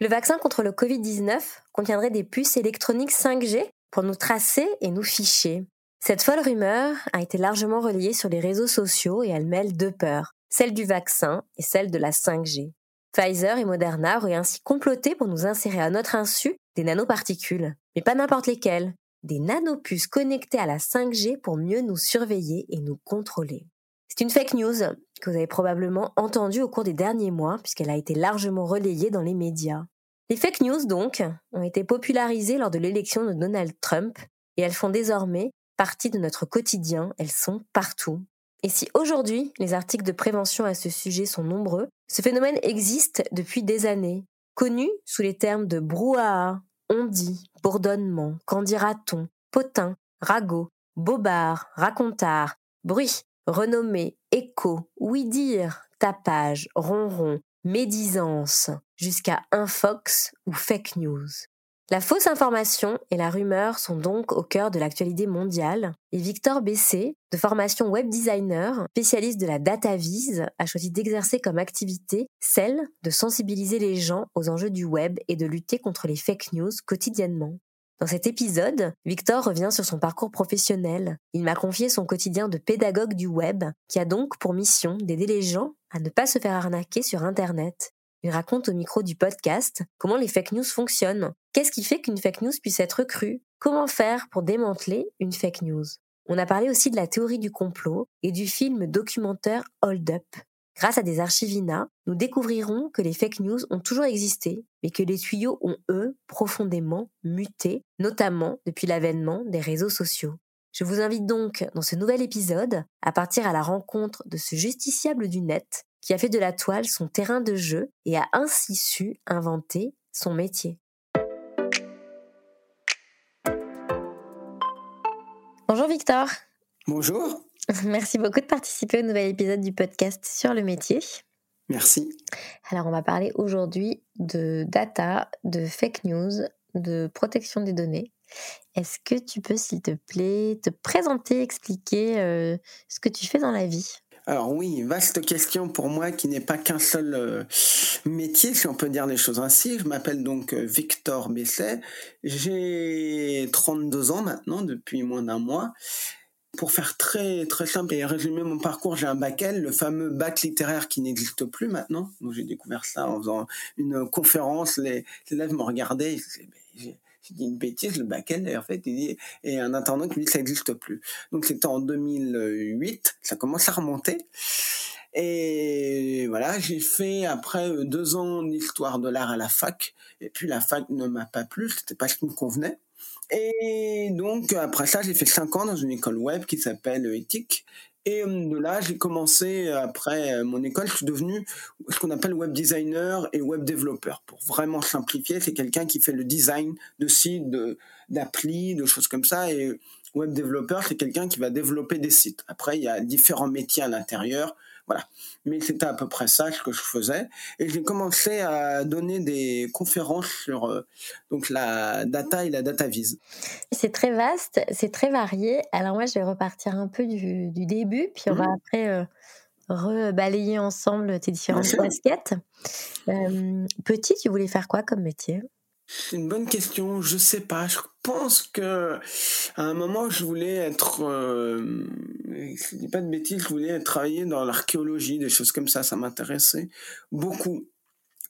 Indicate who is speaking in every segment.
Speaker 1: Le vaccin contre le Covid-19 contiendrait des puces électroniques 5G pour nous tracer et nous ficher. Cette folle rumeur a été largement relayée sur les réseaux sociaux et elle mêle deux peurs, celle du vaccin et celle de la 5G. Pfizer et Moderna auraient ainsi comploté pour nous insérer à notre insu des nanoparticules, mais pas n'importe lesquelles, des nanopuces connectées à la 5G pour mieux nous surveiller et nous contrôler. C'est une fake news que vous avez probablement entendue au cours des derniers mois puisqu'elle a été largement relayée dans les médias. Les fake news, donc, ont été popularisées lors de l'élection de Donald Trump et elles font désormais partie de notre quotidien, elles sont partout. Et si aujourd'hui les articles de prévention à ce sujet sont nombreux, ce phénomène existe depuis des années, connu sous les termes de brouhaha, on-dit, bourdonnement, qu'en dira-t-on, potin, ragot, bobard, racontard, bruit, renommée, écho, oui-dire, tapage, ronron, médisance, jusqu'à infox ou fake news. La fausse information et la rumeur sont donc au cœur de l'actualité mondiale et Victor Bessé, de formation web designer, spécialiste de la data vise, a choisi d'exercer comme activité celle de sensibiliser les gens aux enjeux du web et de lutter contre les fake news quotidiennement. Dans cet épisode, Victor revient sur son parcours professionnel. Il m'a confié son quotidien de pédagogue du web, qui a donc pour mission d'aider les gens à ne pas se faire arnaquer sur Internet. Il raconte au micro du podcast comment les fake news fonctionnent. Qu'est-ce qui fait qu'une fake news puisse être crue? Comment faire pour démanteler une fake news? On a parlé aussi de la théorie du complot et du film documentaire Hold Up. Grâce à des archivina, nous découvrirons que les fake news ont toujours existé, mais que les tuyaux ont, eux, profondément muté, notamment depuis l'avènement des réseaux sociaux. Je vous invite donc, dans ce nouvel épisode, à partir à la rencontre de ce justiciable du net qui a fait de la toile son terrain de jeu et a ainsi su inventer son métier. Bonjour Victor.
Speaker 2: Bonjour.
Speaker 1: Merci beaucoup de participer au nouvel épisode du podcast sur le métier.
Speaker 2: Merci.
Speaker 1: Alors on va parler aujourd'hui de data, de fake news, de protection des données. Est-ce que tu peux, s'il te plaît, te présenter, expliquer euh, ce que tu fais dans la vie?
Speaker 2: Alors oui, vaste question pour moi qui n'est pas qu'un seul euh, métier, si on peut dire les choses ainsi. Je m'appelle donc euh, Victor Besset. J'ai 32 ans maintenant, depuis moins d'un mois. Pour faire très très simple et résumer mon parcours, j'ai un bac L, le fameux bac littéraire qui n'existe plus maintenant. Donc j'ai découvert ça en faisant une conférence. Les élèves me regardaient. J'ai dit une bêtise, le bac L, en fait, il dit, et un internaute qui me dit que ça n'existe plus. Donc c'était en 2008, ça commence à remonter. Et voilà, j'ai fait après deux ans d'histoire de l'art à la fac, et puis la fac ne m'a pas plu, c'était pas ce qui me convenait. Et donc après ça, j'ai fait cinq ans dans une école web qui s'appelle Ethique, et euh, de là, j'ai commencé, après euh, mon école, je suis devenu ce qu'on appelle web designer et web développeur. Pour vraiment simplifier, c'est quelqu'un qui fait le design de sites, d'applis, de, choses comme ça. Et web développeur, c'est quelqu'un qui va développer des sites. Après, il y a différents métiers à l'intérieur. Voilà. Mais c'était à peu près ça ce que je faisais. Et j'ai commencé à donner des conférences sur euh, donc la data et la data vise.
Speaker 1: C'est très vaste, c'est très varié. Alors moi, je vais repartir un peu du, début, puis on va mhm. après euh, rebalayer ensemble tes différentes casquettes. Euh, petit, tu voulais faire quoi comme métier?
Speaker 2: C'est une bonne question. Je sais pas. Je pense que à un moment, je voulais être. Euh, je dis pas de bêtises. Je voulais travailler dans l'archéologie, des choses comme ça. Ça m'intéressait beaucoup,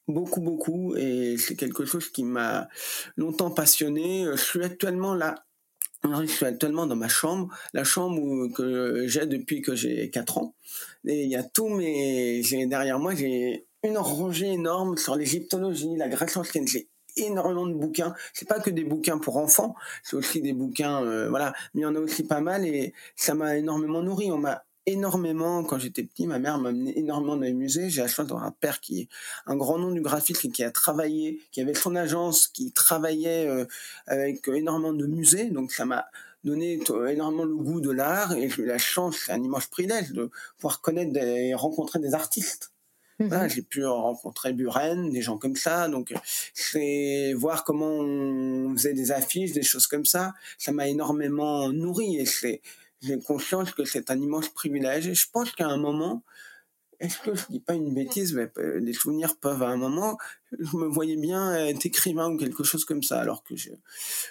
Speaker 2: beaucoup, beaucoup. Et c'est quelque chose qui m'a longtemps passionné. Je suis actuellement là. Je suis actuellement dans ma chambre, la chambre que j'ai depuis que j'ai 4 ans. Et il y a tous mes, derrière moi, j'ai une rangée énorme sur l'égyptologie, la Grèce ancienne. J'ai énormément de bouquins. C'est pas que des bouquins pour enfants, c'est aussi des bouquins, euh, voilà. Mais il y en a aussi pas mal et ça m'a énormément nourri. On m'a énormément quand j'étais petit. Ma mère m'a amené énormément dans les musées. J'ai la chance d'avoir un père qui est un grand nom du graphisme qui a travaillé, qui avait son agence, qui travaillait euh, avec énormément de musées. Donc ça m'a donné énormément le goût de l'art et j'ai eu la chance, c'est un immense privilège de pouvoir connaître et rencontrer des artistes. Mhm. j'ai pu rencontrer Buren, des gens comme ça. Donc, c'est voir comment on faisait des affiches, des choses comme ça. Ça m'a énormément nourri et c'est, j'ai conscience que c'est un immense privilège. Et je pense qu'à un moment, est-ce que je dis pas une bêtise, mais euh, les souvenirs peuvent à un moment, je me voyais bien être écrivain ou quelque chose comme ça, alors que je,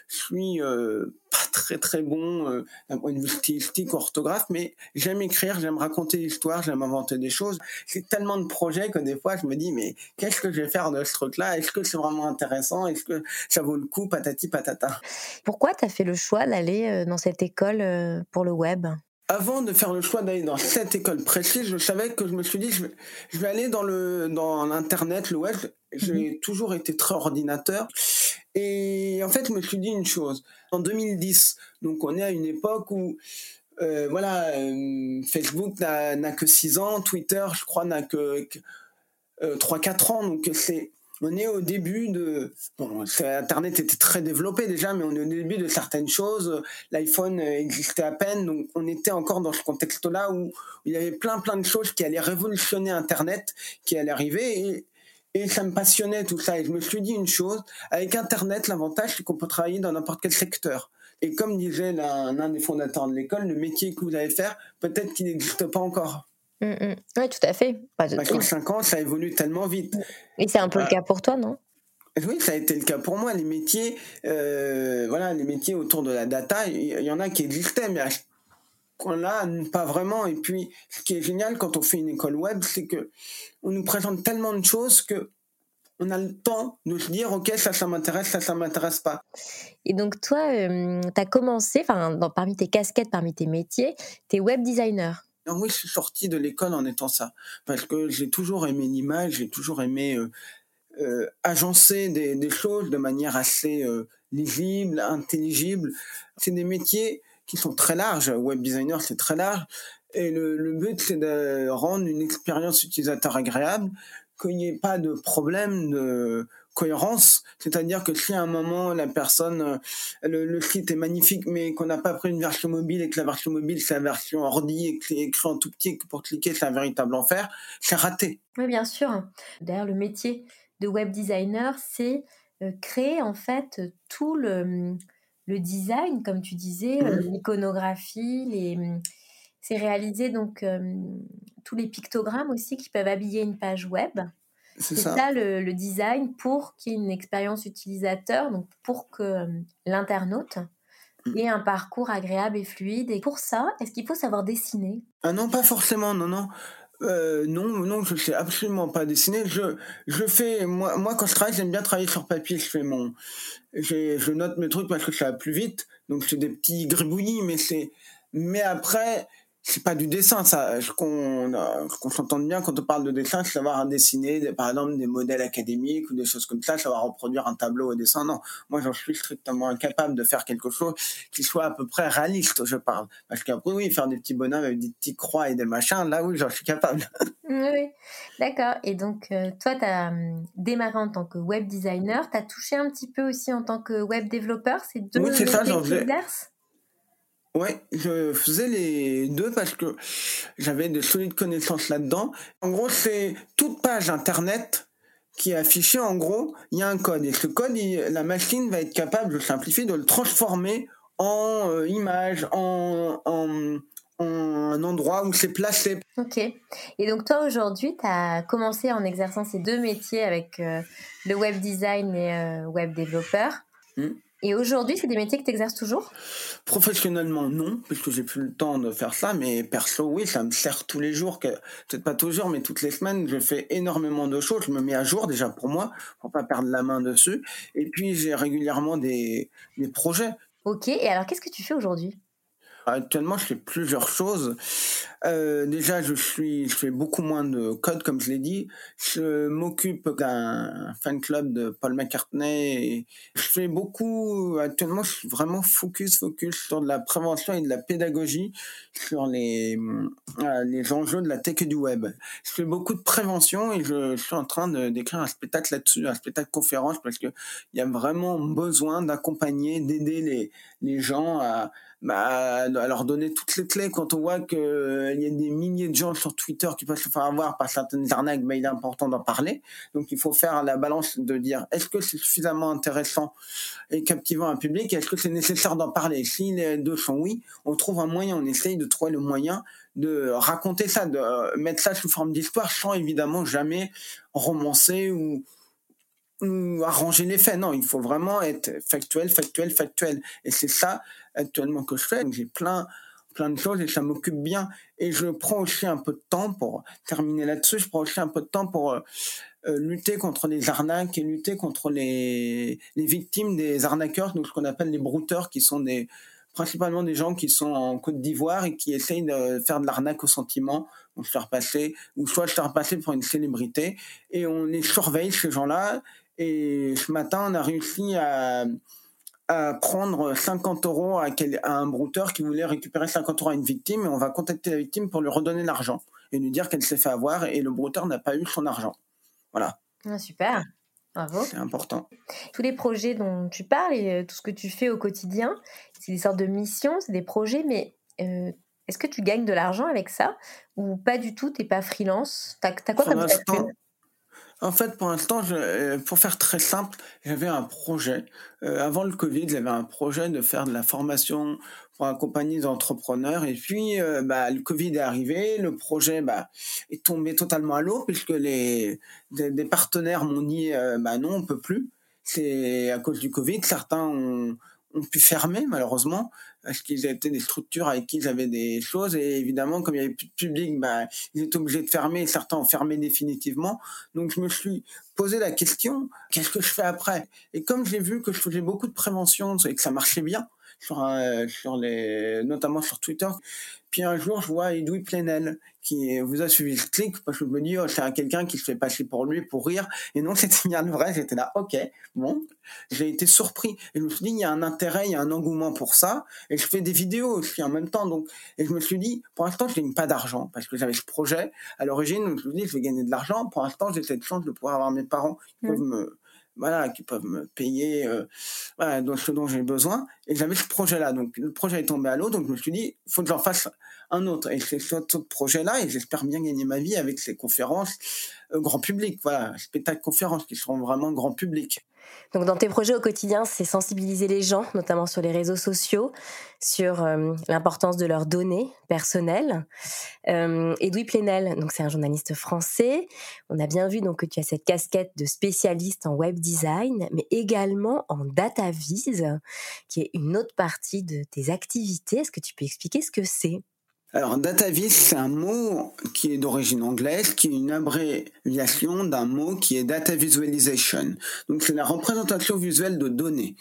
Speaker 2: suis euh, pas très très bon euh, d'un point de vue stylistique, orthographe, mais j'aime écrire, j'aime raconter l'histoire, j'aime inventer des choses. C'est tellement de projets que des fois je me dis, mais qu'est-ce que je vais faire de ce truc-là? Est-ce que c'est vraiment intéressant? Est-ce que ça vaut le coup? Patati patata.
Speaker 3: Pourquoi tu as fait le choix d'aller dans cette école pour le web?
Speaker 2: Avant de faire le choix d'aller dans cette école précise, je savais que je me suis dit, je vais, je vais aller dans le dans l'internet, le web. J'ai mhm. toujours été très ordinateur. Et en fait, je me suis dit une chose. En 2010, donc on est à une époque où euh, voilà, euh, Facebook n'a que 6 ans, Twitter, je crois, n'a que, que euh, 3-4 ans. Donc c'est on est au début de bon, Internet était très développé déjà, mais on est au début de certaines choses. L'iPhone existait à peine, donc on était encore dans ce contexte-là où, il y avait plein plein de choses qui allaient révolutionner Internet, qui allaient arriver. Et, ça me passionnait tout ça. Et je me suis dit une chose avec Internet, l'avantage c'est qu'on peut travailler dans n'importe quel secteur. Et comme disait l'un des fondateurs de l'école, le métier que vous allez faire, peut-être qu'il n'existe pas encore.
Speaker 3: Mm, mm. Oui, tout à fait.
Speaker 2: Parce qu'en 5 ans, ça évolue tellement vite.
Speaker 3: Et c'est un peu le cas pour toi, non?
Speaker 2: Oui, ça a été le cas pour moi. Les métiers, euh, voilà, les métiers autour de la data, il y, en a qui existaient, mais là, pas vraiment. Et puis, ce qui est génial quand on fait une école web, c'est que on nous présente tellement de choses que on a le temps de se dire, ok, ça, ça m'intéresse, ça, ça m'intéresse pas.
Speaker 3: Et donc, toi, euh, tu as commencé, enfin, parmi tes casquettes, parmi tes métiers, tu es web designer.
Speaker 2: Non, oui, je suis sorti de l'école en étant ça. Parce que j'ai toujours aimé l'image, j'ai toujours aimé euh, euh, agencer des, des, choses de manière assez euh, lisible, intelligible. C'est des métiers qui sont très larges. Web designer, c'est très large. Et le, le but, c'est de rendre une expérience utilisateur agréable, qu'il n'y ait pas de problème de cohérence, c'est-à-dire que si à un moment la personne, euh, le, site est magnifique, mais qu'on n'a pas pris une version mobile et que la version mobile c'est la version ordi et que c'est écrit en tout petit et que pour cliquer c'est un véritable enfer, c'est raté.
Speaker 3: Oui, bien sûr. D'ailleurs, le métier de web designer, c'est euh, créer en fait tout le, le design, comme tu disais, euh, mmh. l'iconographie, les c'est réaliser donc tous les pictogrammes aussi qui peuvent habiller une page web. C'est ça, le, design pour qu'il y ait une expérience utilisateur, donc pour que euh, l'internaute mm. ait un parcours agréable et fluide. Et pour ça, est-ce qu'il faut savoir dessiner?
Speaker 2: Ah non, pas forcément, non, non. Euh, non, non, je sais absolument pas dessiner. Je, je fais, moi, moi, quand je travaille, j'aime bien travailler sur papier. Je fais mon, je note mes trucs parce que ça va plus vite. Donc, c'est des petits gribouillis, mais c'est, mais après, c'est pas du dessin, ça. Qu'on qu'on s'entende bien quand on parle de dessin, c'est savoir dessiner, par exemple, des modèles académiques ou des choses comme ça, savoir reproduire un tableau au dessin. Non, moi, j'en suis strictement incapable de faire quelque chose qui soit à peu près réaliste, je parle. Parce qu'après, oui, faire des petits bonhommes avec des petits croix et des machins, là, oui, j'en suis capable.
Speaker 3: oui, d'accord. Et donc, euh, toi, tu as hum, démarré en tant que web designer, tu as touché un petit peu aussi en tant que web développeur, c'est deux
Speaker 2: oui, c'est ça, j'en Ouais, je faisais les deux parce que j'avais de solides connaissances là-dedans. En gros, c'est toute page internet qui est affichée. En gros, il y a un code et ce code, la machine va être capable de simplifier, de le transformer en euh, image, en, en, un endroit où c'est placé.
Speaker 3: Ok. Et donc toi aujourd'hui, tu as commencé en exerçant ces deux métiers avec euh, le web design et euh, web développeur. Hmm. Et aujourd'hui, c'est des métiers que tu exerces toujours?
Speaker 2: Professionnellement, non, puisque j'ai plus le temps de faire ça, mais perso, oui, ça me sert tous les jours, peut-être pas toujours, mais toutes les semaines, je fais énormément de choses, je me mets à jour déjà pour moi, pour pas perdre la main dessus, et puis j'ai régulièrement des, des projets.
Speaker 3: Ok, et alors qu'est-ce que tu fais aujourd'hui?
Speaker 2: Actuellement, je fais plusieurs choses. Euh, déjà, je suis, je fais beaucoup moins de code, comme je l'ai dit. Je m'occupe d'un fan club de Paul McCartney. je fais beaucoup. Actuellement, je suis vraiment focus, focus sur de la prévention et de la pédagogie sur les euh, les enjeux de la tech et du web. Je fais beaucoup de prévention et je, suis en train d'écrire un spectacle là-dessus, un spectacle conférence, parce que il y a vraiment besoin d'accompagner, d'aider les les gens à bah, à leur donner toutes les clés quand on voit qu'il euh, y a des milliers de gens sur Twitter qui peuvent se faire avoir par certaines arnaques, bah, il est important d'en parler. Donc il faut faire la balance de dire est-ce que c'est suffisamment intéressant et captivant un public, est-ce que c'est nécessaire d'en parler? Si les deux sont oui, on trouve un moyen, on essaye de trouver le moyen de raconter ça, de euh, mettre ça sous forme d'histoire sans évidemment jamais romancer ou, ou arranger les faits. Non, il faut vraiment être factuel, factuel, factuel. Et c'est ça actuellement que je fais. J'ai plein plein de choses et ça m'occupe bien. Et je prends aussi un peu de temps pour terminer là-dessus. Je prends aussi un peu de temps pour euh, euh, lutter contre les arnaques et lutter contre les, les victimes des arnaqueurs, donc ce qu'on appelle les brouteurs, qui sont des principalement des gens qui sont en Côte d'Ivoire et qui essayent de faire de l'arnaque au sentiment, on se faire passer, ou soit se faire passer pour une célébrité. Et on les surveille, ces gens-là. Et ce matin, on a réussi à à prendre 50 euros à, un brouteur qui voulait récupérer 50 euros à une victime et on va contacter la victime pour lui redonner l'argent et lui dire qu'elle s'est fait avoir et le brouteur n'a pas eu son argent. Voilà.
Speaker 3: Ah, super. Bravo.
Speaker 2: C'est important.
Speaker 3: Tous les projets dont tu parles et euh, tout ce que tu fais au quotidien, c'est des sortes de missions, c'est des projets, mais euh, est-ce que tu gagnes de l'argent avec ça ou pas du tout T'es pas freelance? T'as as quoi comme statut
Speaker 2: en fait, pour l'instant, euh, pour faire très simple, j'avais un projet. Euh, avant le Covid, j'avais un projet de faire de la formation pour accompagner des entrepreneurs. Et puis, euh, bah, le Covid est arrivé, le projet bah, est tombé totalement à l'eau puisque les des, partenaires m'ont dit bah non, on peut plus. C'est à cause du Covid. Certains ont ont pu fermer malheureusement parce qu'ils étaient des structures avec qui ils avaient des choses et évidemment comme il n'y avait plus de public bah, ils étaient obligés de fermer certains ont fermé définitivement. Donc je me suis posé la question qu'est-ce que je fais après? Et comme j'ai vu que je faisais beaucoup de prévention et que ça marchait bien sur, euh, sur les notamment sur Twitter puis un jour, je vois Edoui Plenel qui vous a suivi ce clic parce que je me dis, oh, c'est quelqu'un qui se fait passer pour lui pour rire. Et non, c'était bien le vrai. J'étais là, ok, bon. J'ai été surpris. Et je me suis dit, il y a un intérêt, il y a un engouement pour ça. Et je fais des vidéos aussi en même temps. Donc, et je me suis dit, pour l'instant, je gagne pas d'argent parce que j'avais ce projet à l'origine. Je me suis dit, je vais gagner de l'argent. Pour l'instant, j'ai cette chance de pouvoir avoir mes parents qui mmh. peuvent me voilà, qui peuvent me payer euh, voilà, ce dont j'ai besoin. Et j'avais ce projet-là. Donc le projet est tombé à l'eau, donc je me suis dit, faut que j'en fasse un autre. Et c'est ce projet-là, et j'espère bien gagner ma vie avec ces conférences euh, grand public, voilà, spectacles conférences qui seront vraiment grand public.
Speaker 3: Donc dans tes projets au quotidien, c'est sensibiliser les gens, notamment sur les réseaux sociaux, sur euh, l'importance de leurs données personnelles. Euh, Edoui Plenel, donc c'est un journaliste français. On a bien vu donc que tu as cette casquette de spécialiste en web design, mais également en data vise, qui est une autre partie de tes activités. Est-ce que tu peux expliquer ce que c'est?
Speaker 2: Alors, data vis, c'est un mot qui est d'origine anglaise, qui est une abréviation d'un mot qui est data visualization. Donc, c'est la représentation visuelle de données.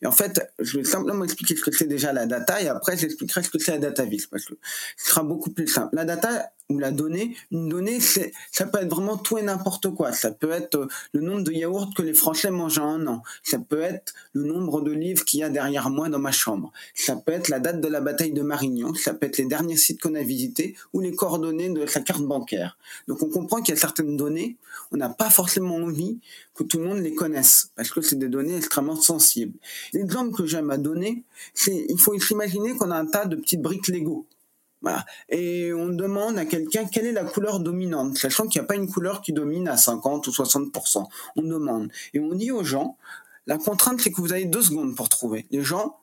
Speaker 2: Et en fait, je vais simplement expliquer ce que c'est déjà la data et après j'expliquerai ce que c'est la data vis parce que ce sera beaucoup plus simple. La data, ou la donnée, une donnée, ça peut être vraiment tout et n'importe quoi. Ça peut être euh, le nombre de yaourts que les Français mangent en un an. Ça peut être le nombre de livres qu'il y a derrière moi dans ma chambre. Ça peut être la date de la bataille de Marignan. Ça peut être les derniers sites qu'on a visités ou les coordonnées de sa carte bancaire. Donc on comprend qu'il y a certaines données, on n'a pas forcément envie que tout le monde les connaisse parce que c'est des données extrêmement sensibles. L'exemple que j'aime à donner, c'est il faut s'imaginer qu'on a un tas de petites briques Lego. Et on demande à quelqu'un quelle est la couleur dominante, sachant qu'il n'y a pas une couleur qui domine à 50 ou 60%. On demande. Et on dit aux gens, la contrainte, c'est que vous avez deux secondes pour trouver. Les gens,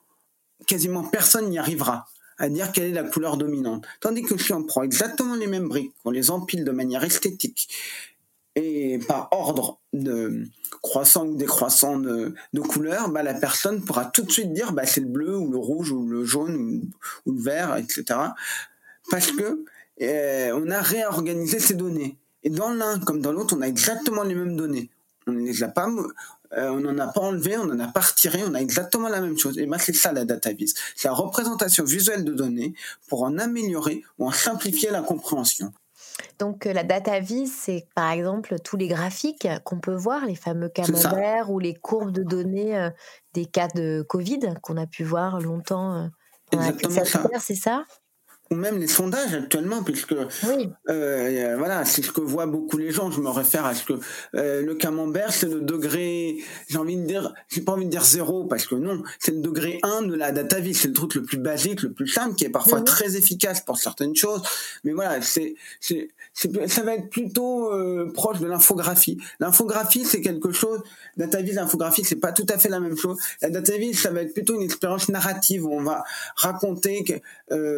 Speaker 2: quasiment personne n'y arrivera à dire quelle est la couleur dominante. Tandis que si on prend exactement les mêmes briques, on les empile de manière esthétique, et par ordre de croissant ou décroissant de, de couleur, bah, la personne pourra tout de suite dire bah, c'est le bleu ou le rouge ou le jaune ou, le vert, etc. Parce que euh, on a réorganisé ces données. Et dans l'un comme dans l'autre, on a exactement les mêmes données. On ne les a pas euh, on n'en a pas enlevé, on n'en a pas retiré, on a exactement la même chose. Et ben c'est ça la data vise. C'est la représentation visuelle de données pour en améliorer ou en simplifier la compréhension.
Speaker 3: Donc la data vise, c'est par exemple tous les graphiques qu'on peut voir, les fameux camemberts ou les courbes de données des cas de Covid qu'on a pu voir longtemps.
Speaker 2: Exactement ça.
Speaker 3: C'est ça?
Speaker 2: Ou même les sondages actuellement, puisque euh, voilà, c'est ce que voient beaucoup les gens. Je me réfère à ce que euh, le camembert, c'est le degré, j'ai envie de dire, j'ai pas envie de dire zéro, parce que non, c'est le degré 1 de la data vie, c'est le truc le plus basique, le plus simple, qui est parfois très efficace pour certaines choses. Mais voilà, c'est, c'est, ça va être plutôt euh, proche de l'infographie. L'infographie, c'est quelque chose, data vie, l'infographie, c'est pas tout à fait la même chose. La data vie, ça va être plutôt une expérience narrative où on va raconter, que,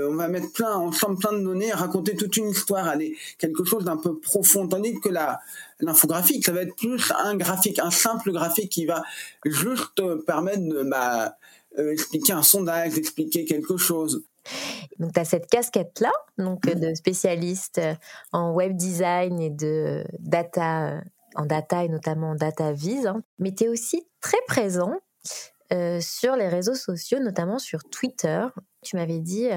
Speaker 2: on va mettre plein, ensemble plein de données, raconter toute une histoire, aller quelque chose d'un peu profond. Tandis que la, l'infographique, ça va être plus un graphique, un simple graphique qui va juste permettre de bah, euh, expliquer un sondage, expliquer quelque chose.
Speaker 3: Donc, tu as cette casquette-là, donc de spécialiste en web design et de data, en data et notamment en data vise, hein. mais tu es aussi très présent euh, sur les réseaux sociaux, notamment sur Twitter. Tu m'avais dit,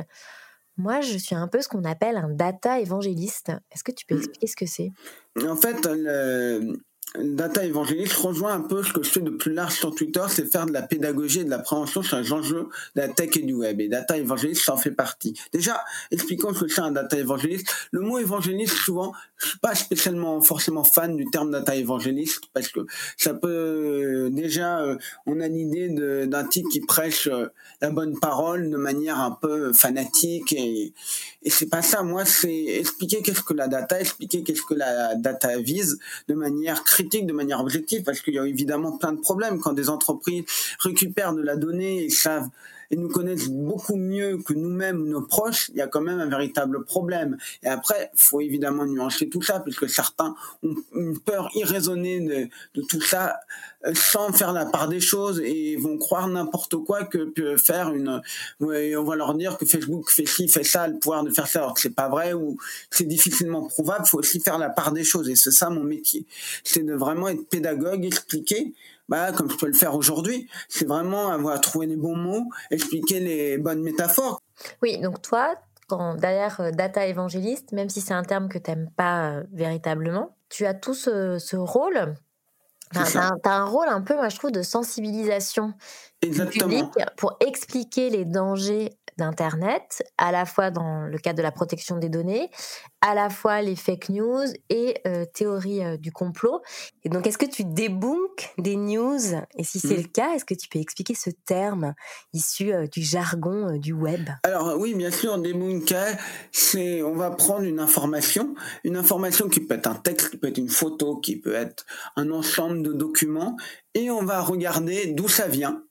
Speaker 3: moi, je suis un peu ce qu'on appelle un data évangéliste. Est-ce que tu peux mmh. expliquer ce que c'est?
Speaker 2: En fait, le, data évangéliste rejoint un peu ce que je fais de plus large sur Twitter, c'est faire de la pédagogie et de la prévention sur les enjeux de la tech et du web. Et data évangéliste, ça en fait partie. Déjà, expliquons ce que c'est un data évangéliste. Le mot évangéliste, souvent, je suis pas spécialement forcément fan du terme data évangéliste parce que ça peut déjà, euh, on a l'idée d'un type qui prêche euh, la bonne parole de manière un peu fanatique et, et c'est pas ça. Moi, c'est expliquer qu'est-ce que la data, expliquer qu'est-ce que la data vise de manière de manière objective, parce qu'il y a évidemment plein de problèmes quand des entreprises récupèrent de la donnée et savent et nous connaissent beaucoup mieux que nous-mêmes nos proches, il y a quand même un véritable problème. Et après, faut évidemment nuancer tout ça, puisque certains ont une peur irraisonnée de, tout ça, euh, sans faire la part des choses, et vont croire n'importe quoi que peut faire une. On va leur dire que Facebook fait ci, fait ça, le pouvoir de faire ça, alors que c'est pas vrai ou c'est difficilement prouvable. Faut aussi faire la part des choses, et c'est ça mon métier. C'est de vraiment être pédagogue, expliquer bah, comme je peux le faire aujourd'hui. C'est vraiment avoir trouvé les bons mots, expliquer les bonnes métaphores.
Speaker 3: Oui, donc toi, quand, derrière euh, data évangéliste, même si c'est un terme que tu n'aimes pas euh, véritablement, tu as tout ce, rôle. tu as, un rôle un peu, moi je trouve, de sensibilisation
Speaker 2: Exactement.
Speaker 3: du public pour expliquer les dangers d'Internet, à la fois dans le cadre de la protection des données, à la fois les fake news et euh, théorie euh, du complot. Et donc, est-ce que tu débunkes des news? Et si c'est mmh. le cas, est-ce que tu peux expliquer ce terme issu euh, du jargon du web?
Speaker 2: Alors oui, bien sûr, débunker, c'est on va prendre une information, une information qui peut être un texte, qui peut être une photo, qui peut être un ensemble de documents, et on va regarder d'où ça vient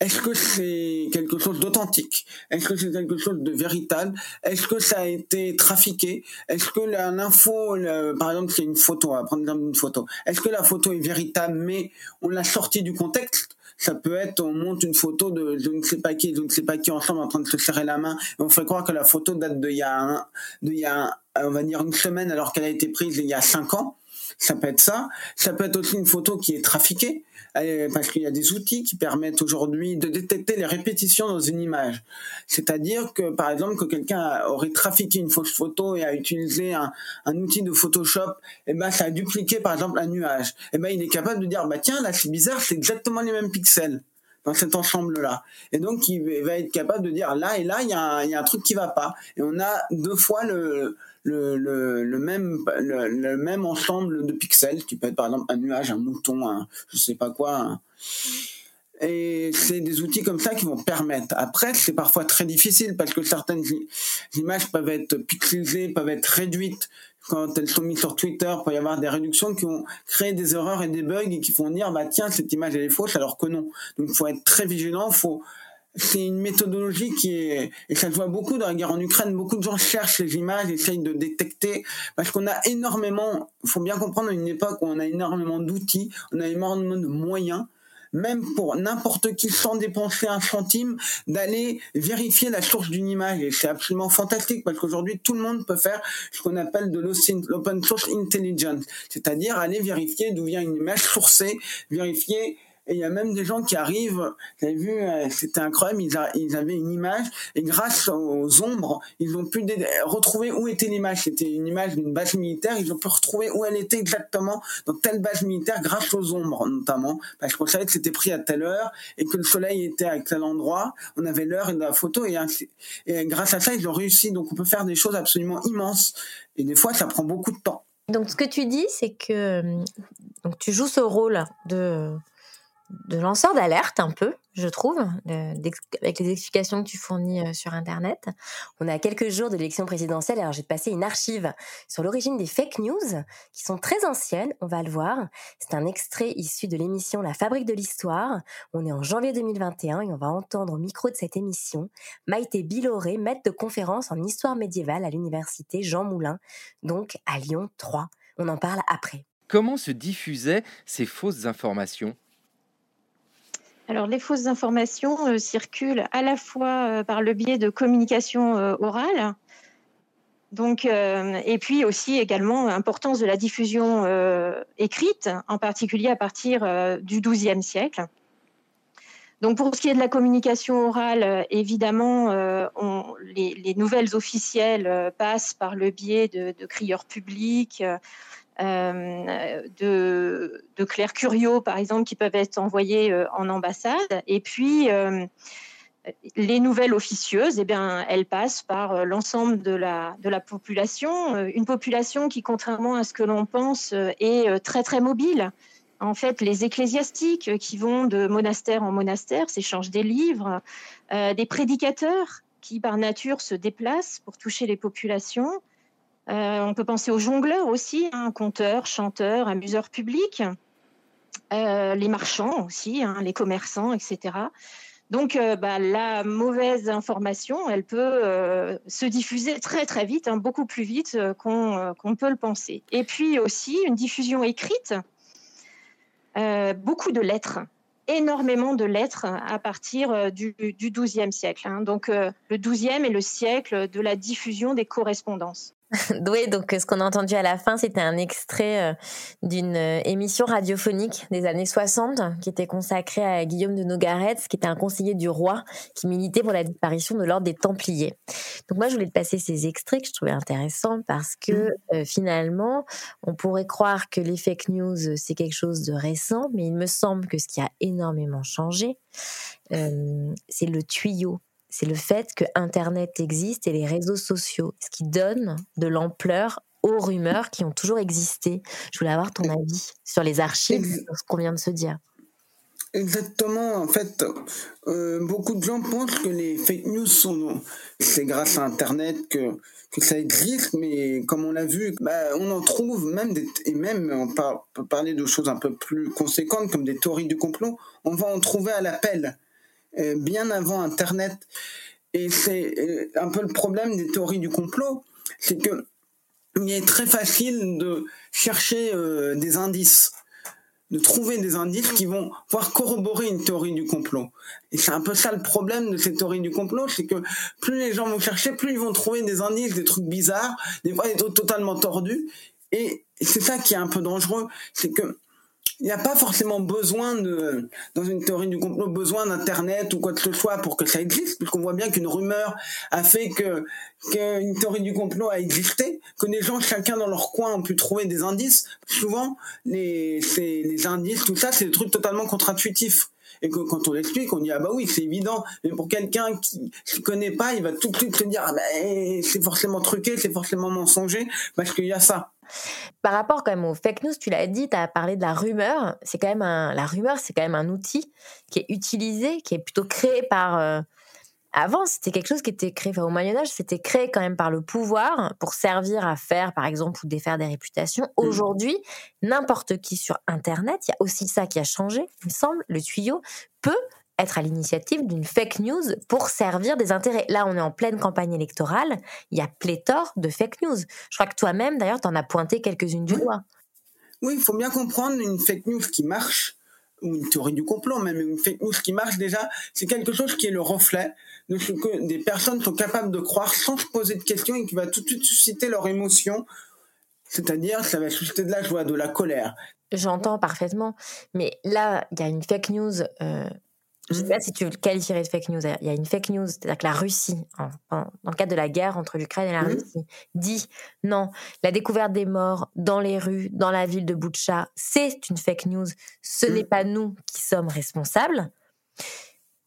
Speaker 2: est-ce que c'est quelque chose d'authentique? Est-ce que c'est quelque chose de véritable? Est-ce que ça a été trafiqué? Est-ce que l'info, par exemple, c'est une photo, va prendre d'une photo. Est-ce que la photo est véritable, mais on l'a sortie du contexte? Ça peut être, on monte une photo de je ne sais pas qui, je ne sais pas qui ensemble en train de se serrer la main, et on fait croire que la photo date de il y a, un, de il y a on va dire une semaine alors qu'elle a été prise il y a cinq ans. Ça peut être ça. Ça peut être aussi une photo qui est trafiquée parce qu'il y a des outils qui permettent aujourd'hui de détecter les répétitions dans une image. C'est-à-dire que, par exemple, que quelqu'un aurait trafiqué une fausse photo et a utilisé un, outil de Photoshop, et eh ben ça a dupliqué, par exemple, un nuage. Et eh ben il est capable de dire, bah tiens, là c'est bizarre, c'est exactement les mêmes pixels dans cet ensemble-là. Et donc, il va être capable de dire là et là, il y, a y a un truc qui va pas. Et on a deux fois le, le, le, le même le, même ensemble de pixels qui peut être par exemple un nuage, un mouton, un je sais pas quoi. Et c'est des outils comme ça qui vont permettre. Après, c'est parfois très difficile parce que certaines images peuvent être pixelisées, peuvent être réduites quand elles sont mises sur Twitter, il peut y avoir des réductions qui ont créé des erreurs et des bugs et qui font dire bah tiens cette image elle est fausse alors que non. Donc il faut être très vigilant, c'est une méthodologie qui est et ça se voit beaucoup dans la guerre en Ukraine. Beaucoup de gens cherchent les images, essayent de détecter parce qu'on a énormément. Il faut bien comprendre une époque où on a énormément d'outils, on a énormément de moyens, même pour n'importe qui sans dépenser un centime, d'aller vérifier la source d'une image. Et c'est absolument fantastique parce qu'aujourd'hui, tout le monde peut faire ce qu'on appelle de l'open source intelligence, c'est-à-dire aller vérifier d'où vient une image sourcée, vérifier et il y a même des gens qui arrivent, vous avez vu, euh, c'était incroyable, ils, avaient une image, et grâce aux ombres, ils ont pu retrouver où était l'image. C'était une image d'une base militaire, ils ont pu retrouver où elle était exactement dans telle base militaire grâce aux ombres, notamment, parce qu'on savait que c'était pris à telle heure, et que le soleil était à tel endroit, on avait l'heure et la photo, et, et grâce à ça, ils ont réussi. Donc on peut faire des choses absolument immenses, et des fois, ça prend beaucoup de temps.
Speaker 3: Donc ce que tu dis, c'est que donc, tu joues ce rôle de de lanceur d'alerte un peu, je trouve, avec les explications que tu fournis euh, sur Internet. On est à quelques jours de l'élection présidentielle, alors j'ai passé une archive sur l'origine des fake news, qui sont très anciennes, on va le voir. C'est un extrait issu de l'émission La Fabrique de l'Histoire. On est en janvier 2021 et on va entendre au micro de cette émission Maïté Biloré, maître de conférence en histoire médiévale à l'université Jean Moulin, donc à Lyon 3. On en parle après.
Speaker 4: Comment se diffusaient ces fausses informations?
Speaker 5: Alors, les fausses informations euh, circulent à la fois euh, par le biais de communication euh, orale, donc, et puis aussi également l'importance de la diffusion écrite, en particulier à partir du XIIe siècle. Donc, pour ce qui est de la communication orale, évidemment, les, nouvelles officielles passent par le biais de crieurs publics, euh, de, clercs curiaux, par exemple, qui peuvent être envoyés euh, en ambassade. Et puis, euh, les nouvelles officieuses, eh bien, elles passent par l'ensemble de la, de la population, une population qui, contrairement à ce que l'on pense, est très, très mobile. En fait, les ecclésiastiques qui vont de monastère en monastère s'échangent des livres, des prédicateurs qui, par nature, se déplacent pour toucher les populations, on peut penser aux jongleurs aussi, hein, conteurs, chanteurs, amuseurs publics, euh, les marchands aussi, hein, les commerçants, etc. Donc, euh, bah, la mauvaise information, elle peut se diffuser très très vite, hein, beaucoup plus vite qu'on peut le penser. Et puis aussi une diffusion écrite, beaucoup de lettres énormément de lettres à partir du, XIIe siècle. Donc le XIIe est le siècle de la diffusion des correspondances.
Speaker 3: oui, donc ce qu'on a entendu à la fin, c'était un extrait euh, d'une euh, émission radiophonique des années 60 qui était consacrée à Guillaume de Nogaret, qui était un conseiller du roi qui militait pour la disparition de l'ordre des Templiers. Donc moi, je voulais te passer ces extraits que je trouvais intéressants parce que euh, finalement, on pourrait croire que les fake news, c'est quelque chose de récent, mais il me semble que ce qui a énormément changé, c'est le tuyau c'est le fait que Internet existe et les réseaux sociaux, ce qui donne de l'ampleur aux rumeurs qui ont toujours existé. Je voulais avoir ton avis sur les archives, sur ce qu'on vient de se dire.
Speaker 2: Exactement. En fait, euh, beaucoup de gens pensent que les fake news sont, c'est grâce à Internet que, que ça existe, mais comme on l'a vu, bah, on en trouve même des, et même on peut parler de choses un peu plus conséquentes comme des théories du complot. On va en trouver à l'appel. Euh, bien avant Internet. Et c'est euh, un peu le problème des théories du complot, c'est que il est très facile de chercher euh, des indices, de trouver des indices qui vont pouvoir corroborer une théorie du complot. Et c'est un peu ça le problème de ces théories du complot, c'est que plus les gens vont chercher, plus ils vont trouver des indices, des trucs bizarres, des fois des trucs totalement tordus. Et c'est ça qui est un peu dangereux, c'est que il n'y a pas forcément besoin de, dans une théorie du complot, besoin d'internet ou quoi que ce soit pour que ça existe, puisqu'on voit bien qu'une rumeur a fait que qu'une théorie du complot a existé, que les gens chacun dans leur coin ont pu trouver des indices. Souvent, les, les indices, tout ça, c'est des trucs totalement contre-intuitifs. Et quand on l'explique, on dit ah bah oui, c'est évident. Mais pour quelqu'un qui ne connaît pas, il va tout de suite se dire ah bah c'est forcément truqué, c'est forcément mensonger, parce qu'il y a ça.
Speaker 3: Par rapport quand même aux fake news, tu l'as dit, tu as parlé de la rumeur. C'est quand même un, la rumeur, c'est quand même un outil qui est utilisé, qui est plutôt créé par. Euh, avant, c'était quelque chose qui était créé, enfin, au Moyen Âge, c'était créé quand même par le pouvoir pour servir à faire, par exemple, ou défaire des réputations. Mmh. Aujourd'hui, n'importe qui sur Internet, il y a aussi ça qui a changé, il me semble, le tuyau peut être à l'initiative d'une fake news pour servir des intérêts. Là, on est en pleine campagne électorale, il y a pléthore de fake news. Je crois que toi-même, d'ailleurs, tu en as pointé quelques-unes du doigt.
Speaker 2: Oui, il faut bien comprendre une fake news qui marche ou une théorie du complot, même une fake news qui marche déjà, c'est quelque chose qui est le reflet de ce que des personnes sont capables de croire sans se poser de questions et qui va tout de suite susciter leur émotion. C'est-à-dire, ça va susciter de la joie, de la colère.
Speaker 3: J'entends parfaitement, mais là, il y a une fake news euh, je ne sais pas si tu qualifierais de fake news. Il y a une fake news, c'est-à-dire que la Russie, dans le cadre de la guerre entre l'Ukraine et la Russie, dit non, la découverte des morts dans les rues, dans la ville de Boutcha, c'est une fake news. Ce n'est pas nous qui sommes responsables.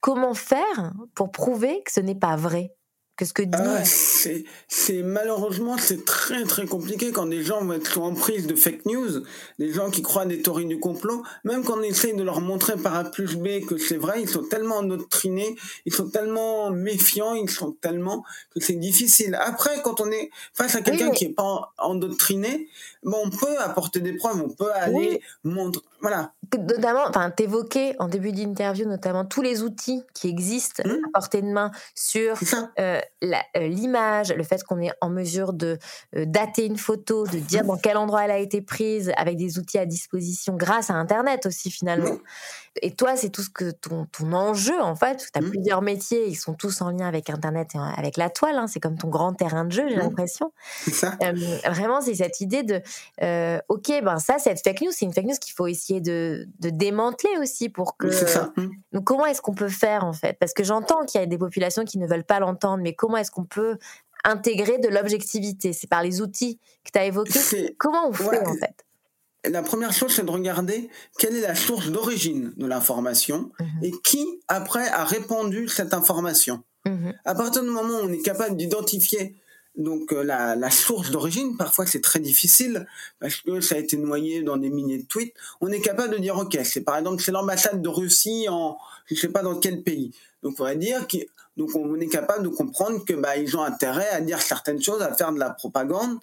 Speaker 3: Comment faire pour prouver que ce n'est pas vrai? Que ce que dit.
Speaker 2: Ah, c'est malheureusement c'est très très compliqué quand des gens vont être en prise de fake news, des gens qui croient des théories du complot, même quand on essaye de leur montrer par A plus B que c'est vrai, ils sont tellement endoctrinés, ils sont tellement méfiants, ils sont tellement que c'est difficile. Après, quand on est face à quelqu'un qui est pas endoctriné, bon, on peut apporter des preuves, on peut aller montrer, voilà.
Speaker 3: Notamment, enfin, t'évoquais en début d'interview notamment tous les outils qui existent mmh. à portée de main sur euh, l'image, le fait qu'on est en mesure de euh, dater une photo, de dire dans quel endroit elle a été prise, avec des outils à disposition grâce à Internet aussi finalement. Et toi, c'est tout ce que ton, ton enjeu en fait, tu as mmh. plusieurs métiers, ils sont tous en lien avec Internet et avec la toile, hein. c'est comme ton grand terrain de jeu, j'ai mmh. l'impression. vraiment, c'est cette idée de, ok, ben ça, cette fake news, c'est une fake news qu'il faut essayer de, de, démanteler aussi pour que. Mmh. Donc comment est-ce qu'on peut faire en fait? Parce que j'entends qu'il y a des populations qui ne veulent pas l'entendre, mais comment est-ce qu'on peut intégrer de l'objectivité? C'est par les outils que tu as évoqués. Comment on fait en fait?
Speaker 2: La première chose, c'est de regarder quelle est la source d'origine de l'information mmh. et qui, après, a répandu cette information. Mmh. À partir du moment où on est capable d'identifier donc euh, la, source d'origine, parfois c'est très difficile parce que ça a été noyé dans des milliers de tweets. On est capable de dire ok, c'est par exemple c'est l'ambassade de Russie en je sais pas dans quel pays. Donc on va dire que donc on est capable de comprendre que bah ils ont intérêt à dire certaines choses, à faire de la propagande.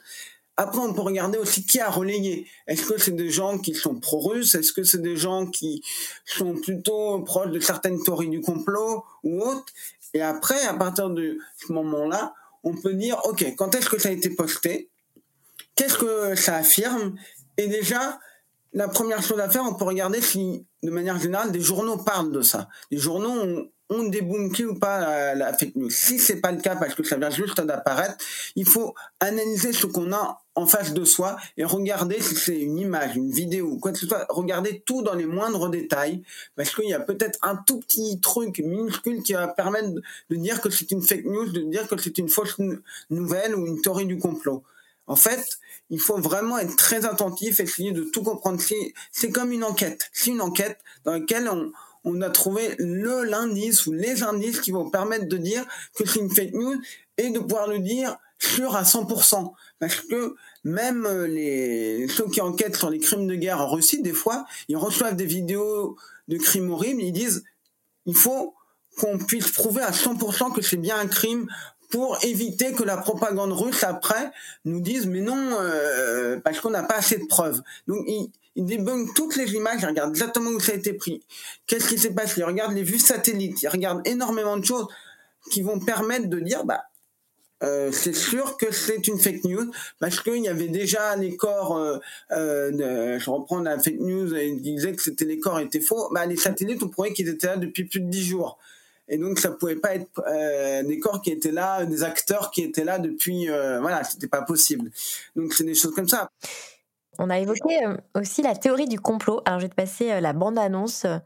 Speaker 2: Après, on peut regarder aussi qui a relayé. Est-ce que c'est des gens qui sont pro-russes? Est-ce que c'est des gens qui sont plutôt proches de certaines théories du complot ou autres? Et après, à partir de ce moment-là, on peut dire, OK, quand est-ce que ça a été posté? Qu'est-ce que ça affirme? Et déjà, la première chose à faire, on peut regarder si, de manière générale, des journaux parlent de ça. Les journaux ont, ont débunké ou pas la, fake news. Si c'est pas le cas parce que ça vient juste d'apparaître, il faut analyser ce qu'on a en face de soi et regarder si c'est une image, une vidéo quoi que ce soit. Regarder tout dans les moindres détails parce qu'il y a peut-être un tout petit truc minuscule qui va permettre de dire que c'est une fake news, de dire que c'est une fausse nouvelle ou une théorie du complot. En fait, il faut vraiment être très attentif, essayer de tout comprendre. C'est comme une enquête. C'est une enquête dans laquelle on, on a trouvé le l'indice ou les indices qui vont permettre de dire que c'est une fake news et de pouvoir le dire sûr à 100%. Parce que même euh, les, ceux qui enquêtent sur les crimes de guerre en Russie, des fois, ils reçoivent des vidéos de crimes horribles, ils disent, il faut qu'on puisse prouver à 100% que c'est bien un crime pour éviter que la propagande russe après nous dise mais non euh, parce qu'on n'a pas assez de preuves. Donc il débunk toutes les images, il regarde exactement où ça a été pris, qu'est-ce qui s'est passé, il regarde les vues satellites, il regarde énormément de choses qui vont permettre de dire, bah, euh, c'est sûr que c'est une fake news parce qu'il y avait déjà les corps. Euh, euh, je reprends la fake news et il disait que c'était les corps étaient faux. Bah, les satellites, on croyait qu'ils étaient là depuis plus de dix jours. Et donc ça pouvait pas être des corps qui étaient là, des acteurs qui étaient là depuis. voilà, c'était pas possible. Donc c'est des choses comme ça.
Speaker 3: On a évoqué euh, aussi la théorie du complot. Alors, je vais te passer euh, la bande-annonce euh,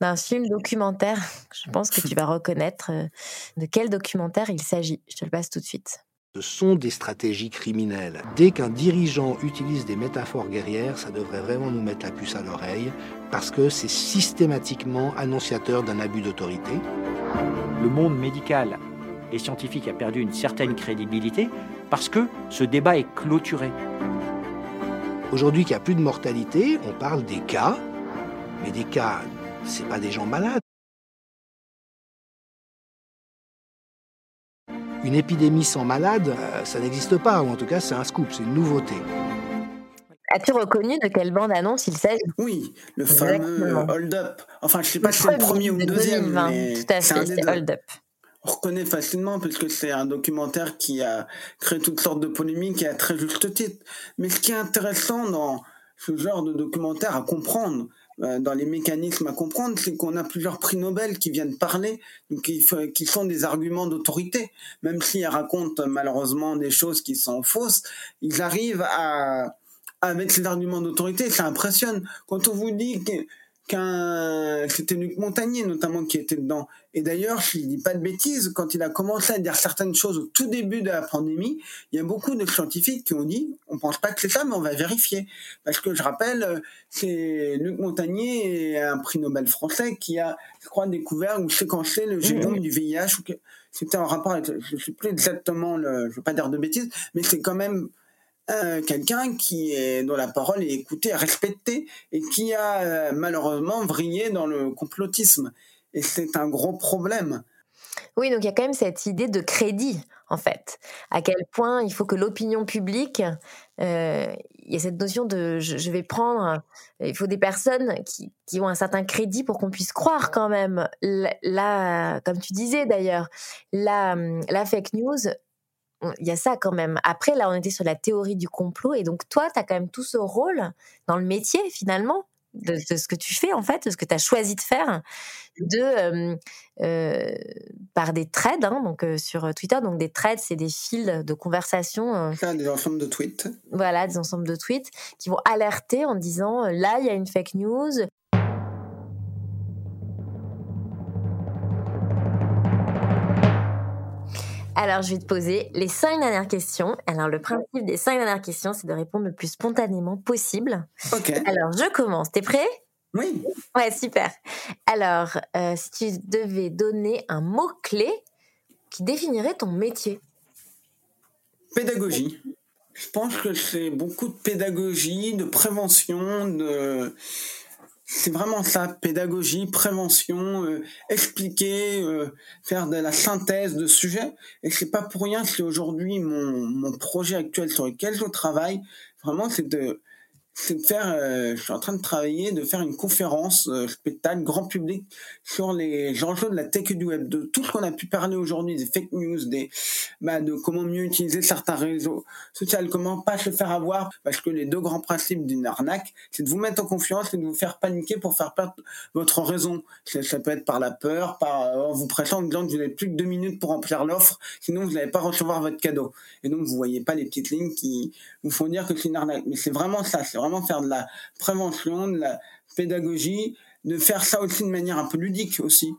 Speaker 3: d'un film documentaire. Je pense que tu vas reconnaître de quel documentaire il s'agit. Je te le passe tout de suite.
Speaker 6: Ce sont des stratégies criminelles. Dès qu'un dirigeant utilise des métaphores guerrières, ça devrait vraiment nous mettre la puce à l'oreille, parce que c'est systématiquement annonciateur d'un abus d'autorité.
Speaker 7: Le monde médical et scientifique a perdu une certaine crédibilité parce que ce débat est clôturé.
Speaker 6: Aujourd'hui qu'il n'y a plus de mortalité, on parle des cas, mais des cas, ce pas des gens malades. Une épidémie sans malade, euh, ça n'existe pas, ou en tout cas c'est un scoop, c'est une nouveauté.
Speaker 3: As-tu reconnu de quelle bande annonce il s'agit?
Speaker 2: Oui, le fameux Hold Up. Enfin, je ne sais pas si c'est le premier ou le deuxième. Mais
Speaker 3: tout à fait, c'est Hold Up
Speaker 2: reconnaît facilement puisque c'est un documentaire qui a créé toutes sortes de polémiques et à très juste titre. Mais ce qui est intéressant dans ce genre de documentaire à comprendre, euh, dans les mécanismes à comprendre, c'est qu'on a plusieurs prix Nobel qui viennent parler, qui, qui sont des arguments d'autorité. Même s'ils racontent malheureusement des choses qui sont fausses, ils arrivent à, mettre ces arguments d'autorité, ça impressionne. Quand on vous dit que qu'un c'était Luc Montagnier notamment qui était dedans. Et d'ailleurs, je ne dis pas de bêtises, quand il a commencé à dire certaines choses au tout début de la pandémie, il y a beaucoup de scientifiques qui ont dit on pense pas que c'est ça, mais on va vérifier. Parce que je rappelle, c'est Luc Montagnier, un prix Nobel français, qui a, je crois, découvert ou séquencé le génome du VIH. C'était en rapport avec, je ne sais plus exactement, le, je veux pas dire de bêtises, mais c'est quand même euh, quelqu'un qui est dont la parole est écoutée, respectée et qui a euh, malheureusement vrillé dans le complotisme. Et c'est un gros problème.
Speaker 3: Oui, donc il y a quand même cette idée de crédit, en fait. À quel point il faut que l'opinion publique, euh, il y a cette notion de je, vais prendre, il faut des personnes qui, ont un certain crédit pour qu'on puisse croire quand même. Là, comme tu disais d'ailleurs, la fake news, il y a ça quand même. Après, là, on était sur la théorie du complot. Et donc, toi, tu as quand même tout ce rôle dans le métier, finalement, de, ce que tu fais, en fait, de ce que tu as choisi de faire, de, euh, par des threads, hein, donc sur Twitter. Donc, des threads, c'est des fils de conversation.
Speaker 2: des ensembles de tweets.
Speaker 3: Voilà, des ensembles de tweets qui vont alerter en disant là, il y a une fake news, Alors, je vais te poser les cinq dernières questions. Alors, le principe des cinq dernières questions, c'est de répondre le plus spontanément possible.
Speaker 2: Ok.
Speaker 3: Alors, je commence. T'es prêt?
Speaker 2: Oui.
Speaker 3: Ouais, super. Alors, euh, si tu devais donner un mot-clé qui définirait ton métier
Speaker 2: Pédagogie. Je pense que c'est beaucoup de pédagogie, de prévention, de c'est vraiment ça, pédagogie, prévention, euh, expliquer, euh, faire de la synthèse de sujets. Et c'est pas pour rien si aujourd'hui mon, mon projet actuel sur lequel je travaille, vraiment, c'est de c'est de faire, euh, je suis en train de travailler, de faire une conférence euh, spectacle grand public sur les enjeux de la tech du web, de tout ce qu'on a pu parler aujourd'hui, des fake news, des, bah, de comment mieux utiliser certains réseaux sociaux, comment pas se faire avoir, parce que les deux grands principes d'une arnaque, c'est de vous mettre en confiance et de vous faire paniquer pour faire perdre votre raison. Ça, peut être par la peur, par en vous pressant en disant que vous n'avez plus que deux minutes pour remplir l'offre, sinon vous n'allez pas recevoir votre cadeau. Et donc vous voyez pas les petites lignes qui vous font dire que c'est une arnaque. Mais c'est vraiment ça, c'est vraiment faire de la prévention, de la pédagogie, de faire ça aussi de manière un peu ludique aussi.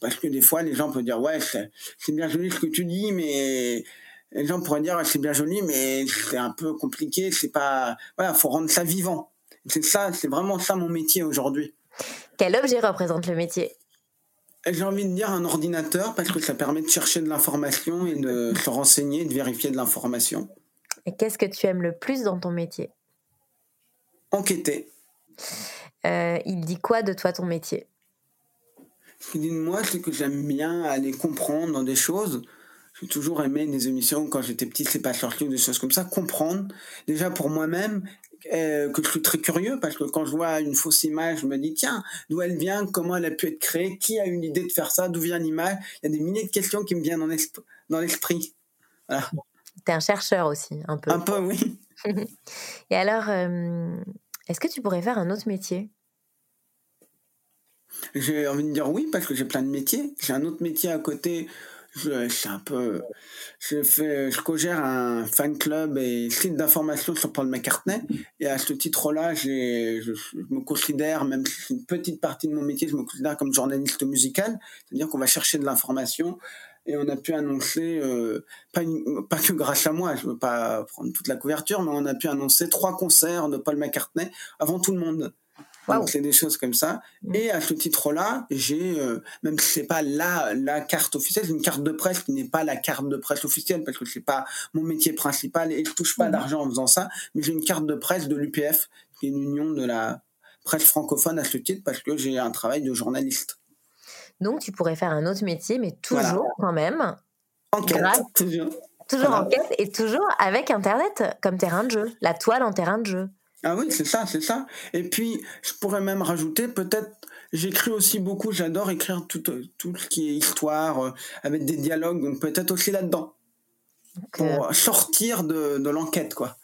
Speaker 2: Parce que des fois, les gens peuvent dire, ouais, c'est bien joli ce que tu dis, mais les gens pourraient dire, c'est bien joli, mais c'est un peu compliqué, c'est pas, voilà, faut rendre ça vivant. C'est ça, c'est vraiment ça mon métier aujourd'hui.
Speaker 3: Quel objet représente le métier?
Speaker 2: J'ai envie de dire un ordinateur parce que ça permet de chercher de l'information et de se renseigner, de vérifier de l'information.
Speaker 3: Et qu'est-ce que tu aimes le plus dans ton métier?
Speaker 2: Enquêter.
Speaker 3: Euh, il dit quoi de toi ton métier?
Speaker 2: Ce qu'il dit de moi, c'est que j'aime bien aller comprendre dans des choses. J'ai toujours aimé des émissions quand j'étais petit, c'est pas sorti ou des choses comme ça. Comprendre, déjà pour moi-même, euh, que je suis très curieux parce que quand je vois une fausse image, je me dis tiens, d'où elle vient, comment elle a pu être créée, qui a eu une idée de faire ça, d'où vient l'image. Il y a des milliers de questions qui me viennent dans l'esprit. Voilà.
Speaker 3: T'es un chercheur aussi, un peu.
Speaker 2: Un peu, oui.
Speaker 3: Et alors, euh, est-ce que tu pourrais faire un autre métier?
Speaker 2: J'ai envie de dire oui, parce que j'ai plein de métiers. J'ai un autre métier à côté. Je, un peu. Je, fais, je co-gère un fan club et site d'information sur Paul McCartney. Et à ce titre-là, je, je, me considère, même si c'est une petite partie de mon métier, je me considère comme journaliste musical. C'est-à-dire qu'on va chercher de l'information et on a pu annoncer, euh, pas, pas que grâce à moi, je veux pas prendre toute la couverture, mais on a pu annoncer trois concerts de Paul McCartney avant tout le monde. Donc c'est des choses comme ça. Mm. Et à ce titre-là, j'ai, euh, même si c'est pas la, la carte officielle, c'est une carte de presse qui n'est pas la carte de presse officielle parce que c'est pas mon métier principal et je touche pas mm. d'argent en faisant ça, mais j'ai une carte de presse de l'UPF, qui est une union de la presse francophone à ce titre parce que j'ai un travail de journaliste.
Speaker 3: Donc, tu pourrais faire un autre métier, mais toujours quand même.
Speaker 2: Enquête, toujours.
Speaker 3: Toujours enquête et toujours avec Internet comme terrain de jeu, la toile en terrain de jeu.
Speaker 2: Ah oui, c'est ça, c'est ça. Et puis, je pourrais même rajouter, peut-être, j'écris aussi beaucoup, j'adore écrire tout, tout ce qui est histoire, euh, avec des dialogues, donc peut-être aussi là-dedans. Pour sortir de, de l'enquête, quoi.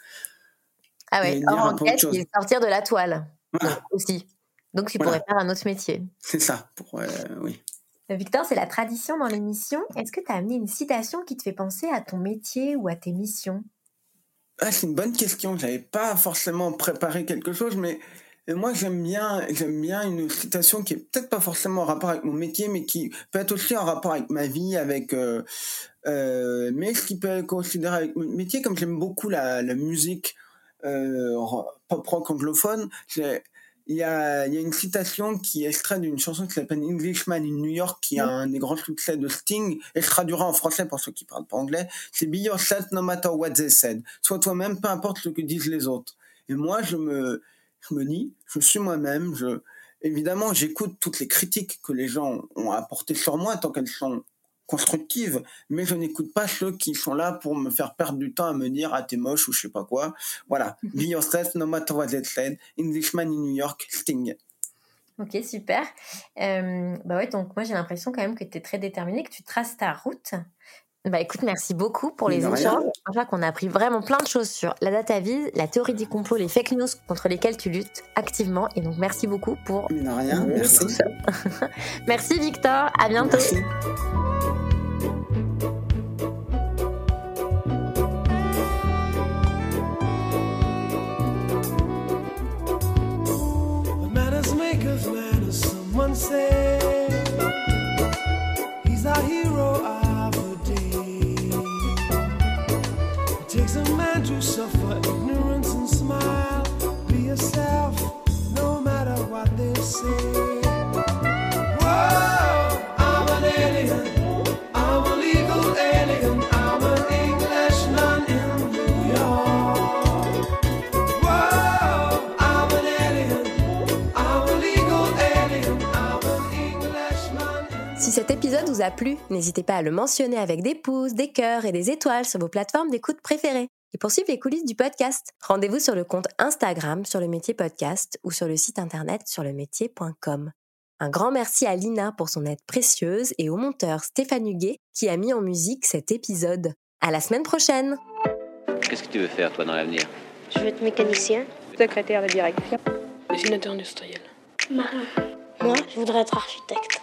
Speaker 3: Ah ouais, hors enquête, et sortir de la toile. Aussi. Donc tu pourrais faire un autre métier.
Speaker 2: C'est ça, pour, euh, oui.
Speaker 3: Victor, c'est la tradition dans l'émission. Est-ce que tu as amené une citation qui te fait penser à ton métier ou à tes missions?
Speaker 2: Ah, c'est une bonne question. J'avais pas forcément préparé quelque chose, mais moi j'aime bien, une citation qui est peut-être pas forcément en rapport avec mon métier, mais qui peut être aussi en rapport avec ma vie, avec, euh, euh, mais ce qui peut être considéré avec mon métier, comme j'aime beaucoup la, musique euh, pop rock anglophone, il y a, il y a une citation qui est extraite d'une chanson qui s'appelle Englishman in New York, qui est un des grands succès de Sting, et je traduirai en français pour ceux qui parlent pas anglais. C'est Be yourself no matter what they said. Sois toi-même, peu importe ce que disent les autres. Et moi, je me, je me dis, je suis moi-même, je, évidemment, j'écoute toutes les critiques que les gens ont apportées sur moi tant qu'elles sont constructives, mais je n'écoute pas ceux qui sont là pour me faire perdre du temps à me dire ah t'es moche ou je sais pas quoi. Voilà, be yourself no matter what they said. Englishman in New York, Sting.
Speaker 3: Ok, super. Euh, bah ouais, donc moi j'ai l'impression quand même que tu es très déterminé, que tu traces ta route. Bah écoute, merci beaucoup pour les échanges. Je crois qu'on a appris vraiment plein de choses sur la data vise, la théorie du complot, les fake news contre lesquelles tu luttes activement. Et donc merci beaucoup pour
Speaker 2: Mais rien, merci.
Speaker 3: merci Victor, à bientôt.
Speaker 2: Merci.
Speaker 3: ser. Vous a plu, n'hésitez pas à le mentionner avec des pouces, des cœurs et des étoiles sur vos plateformes d'écoute préférées. Et pour suivre les coulisses du podcast, rendez-vous sur le compte Instagram sur le métier podcast ou sur le site internet sur le métier.com. Un grand merci à Lina pour son aide précieuse et au monteur Stéphane Huguet qui a mis en musique cet épisode. À la semaine prochaine!
Speaker 8: Qu'est-ce que tu veux faire, toi, dans l'avenir?
Speaker 9: Je veux être mécanicien.
Speaker 10: Secrétaire de direction. Dessinateur industriel.
Speaker 9: Marin. Moi, je voudrais être architecte.